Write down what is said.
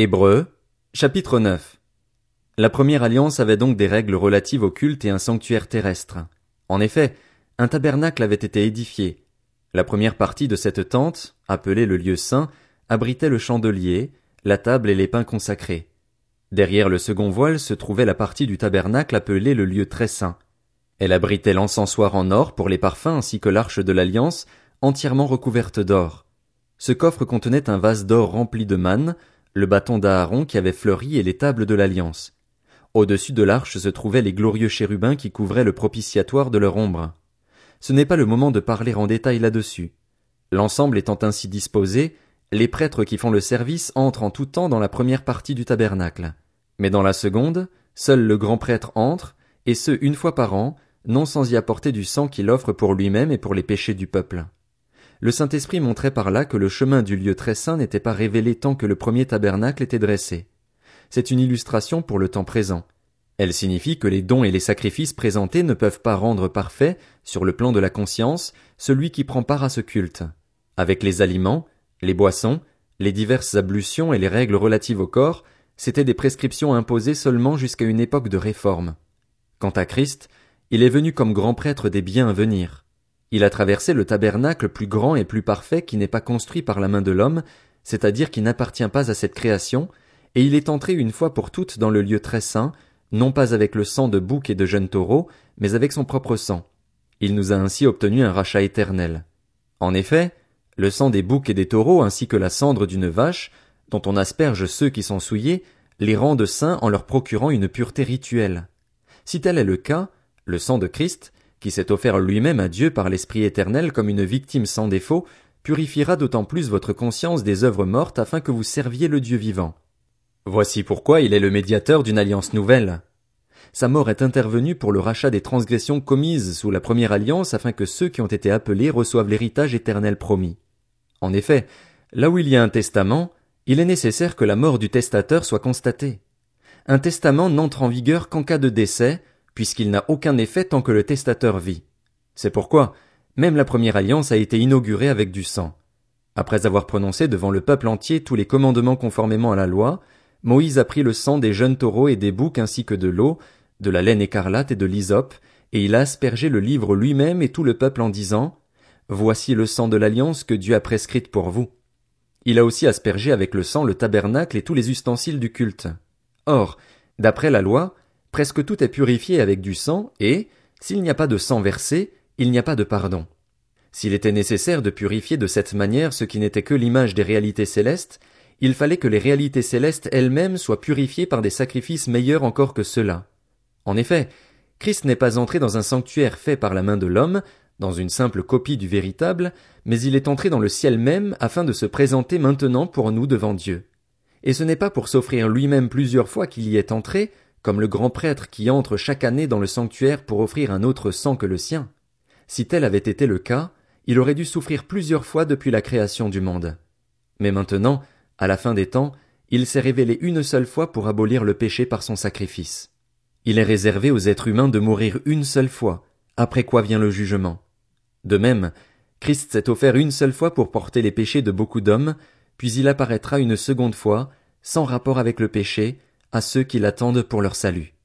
Hébreux, chapitre 9. La première alliance avait donc des règles relatives au culte et un sanctuaire terrestre. En effet, un tabernacle avait été édifié. La première partie de cette tente, appelée le lieu saint, abritait le chandelier, la table et les pains consacrés. Derrière le second voile se trouvait la partie du tabernacle appelée le lieu très saint. Elle abritait l'encensoir en or pour les parfums ainsi que l'arche de l'alliance, entièrement recouverte d'or. Ce coffre contenait un vase d'or rempli de manne, le bâton d'Aaron qui avait fleuri et les tables de l'Alliance. Au-dessus de l'arche se trouvaient les glorieux chérubins qui couvraient le propitiatoire de leur ombre. Ce n'est pas le moment de parler en détail là-dessus. L'ensemble étant ainsi disposé, les prêtres qui font le service entrent en tout temps dans la première partie du tabernacle. Mais dans la seconde, seul le grand prêtre entre, et ce une fois par an, non sans y apporter du sang qu'il offre pour lui-même et pour les péchés du peuple le Saint-Esprit montrait par là que le chemin du lieu très saint n'était pas révélé tant que le premier tabernacle était dressé. C'est une illustration pour le temps présent. Elle signifie que les dons et les sacrifices présentés ne peuvent pas rendre parfait, sur le plan de la conscience, celui qui prend part à ce culte. Avec les aliments, les boissons, les diverses ablutions et les règles relatives au corps, c'étaient des prescriptions imposées seulement jusqu'à une époque de réforme. Quant à Christ, il est venu comme grand prêtre des biens à venir. Il a traversé le tabernacle plus grand et plus parfait qui n'est pas construit par la main de l'homme, c'est-à-dire qui n'appartient pas à cette création, et il est entré une fois pour toutes dans le lieu très saint, non pas avec le sang de bouc et de jeunes taureaux, mais avec son propre sang. Il nous a ainsi obtenu un rachat éternel. En effet, le sang des boucs et des taureaux ainsi que la cendre d'une vache, dont on asperge ceux qui sont souillés, les rendent saints en leur procurant une pureté rituelle. Si tel est le cas, le sang de Christ, qui s'est offert lui-même à Dieu par l'Esprit éternel comme une victime sans défaut, purifiera d'autant plus votre conscience des œuvres mortes afin que vous serviez le Dieu vivant. Voici pourquoi il est le médiateur d'une alliance nouvelle. Sa mort est intervenue pour le rachat des transgressions commises sous la première alliance afin que ceux qui ont été appelés reçoivent l'héritage éternel promis. En effet, là où il y a un testament, il est nécessaire que la mort du testateur soit constatée. Un testament n'entre en vigueur qu'en cas de décès, puisqu'il n'a aucun effet tant que le testateur vit. C'est pourquoi même la première alliance a été inaugurée avec du sang. Après avoir prononcé devant le peuple entier tous les commandements conformément à la loi, Moïse a pris le sang des jeunes taureaux et des boucs ainsi que de l'eau, de la laine écarlate et de l'hysope, et il a aspergé le livre lui-même et tout le peuple en disant, Voici le sang de l'alliance que Dieu a prescrite pour vous. Il a aussi aspergé avec le sang le tabernacle et tous les ustensiles du culte. Or, d'après la loi, presque tout est purifié avec du sang, et, s'il n'y a pas de sang versé, il n'y a pas de pardon. S'il était nécessaire de purifier de cette manière ce qui n'était que l'image des réalités célestes, il fallait que les réalités célestes elles-mêmes soient purifiées par des sacrifices meilleurs encore que ceux-là. En effet, Christ n'est pas entré dans un sanctuaire fait par la main de l'homme, dans une simple copie du véritable, mais il est entré dans le ciel même afin de se présenter maintenant pour nous devant Dieu. Et ce n'est pas pour s'offrir lui-même plusieurs fois qu'il y est entré, comme le grand prêtre qui entre chaque année dans le sanctuaire pour offrir un autre sang que le sien. Si tel avait été le cas, il aurait dû souffrir plusieurs fois depuis la création du monde. Mais maintenant, à la fin des temps, il s'est révélé une seule fois pour abolir le péché par son sacrifice. Il est réservé aux êtres humains de mourir une seule fois, après quoi vient le jugement. De même, Christ s'est offert une seule fois pour porter les péchés de beaucoup d'hommes, puis il apparaîtra une seconde fois, sans rapport avec le péché, à ceux qui l'attendent pour leur salut.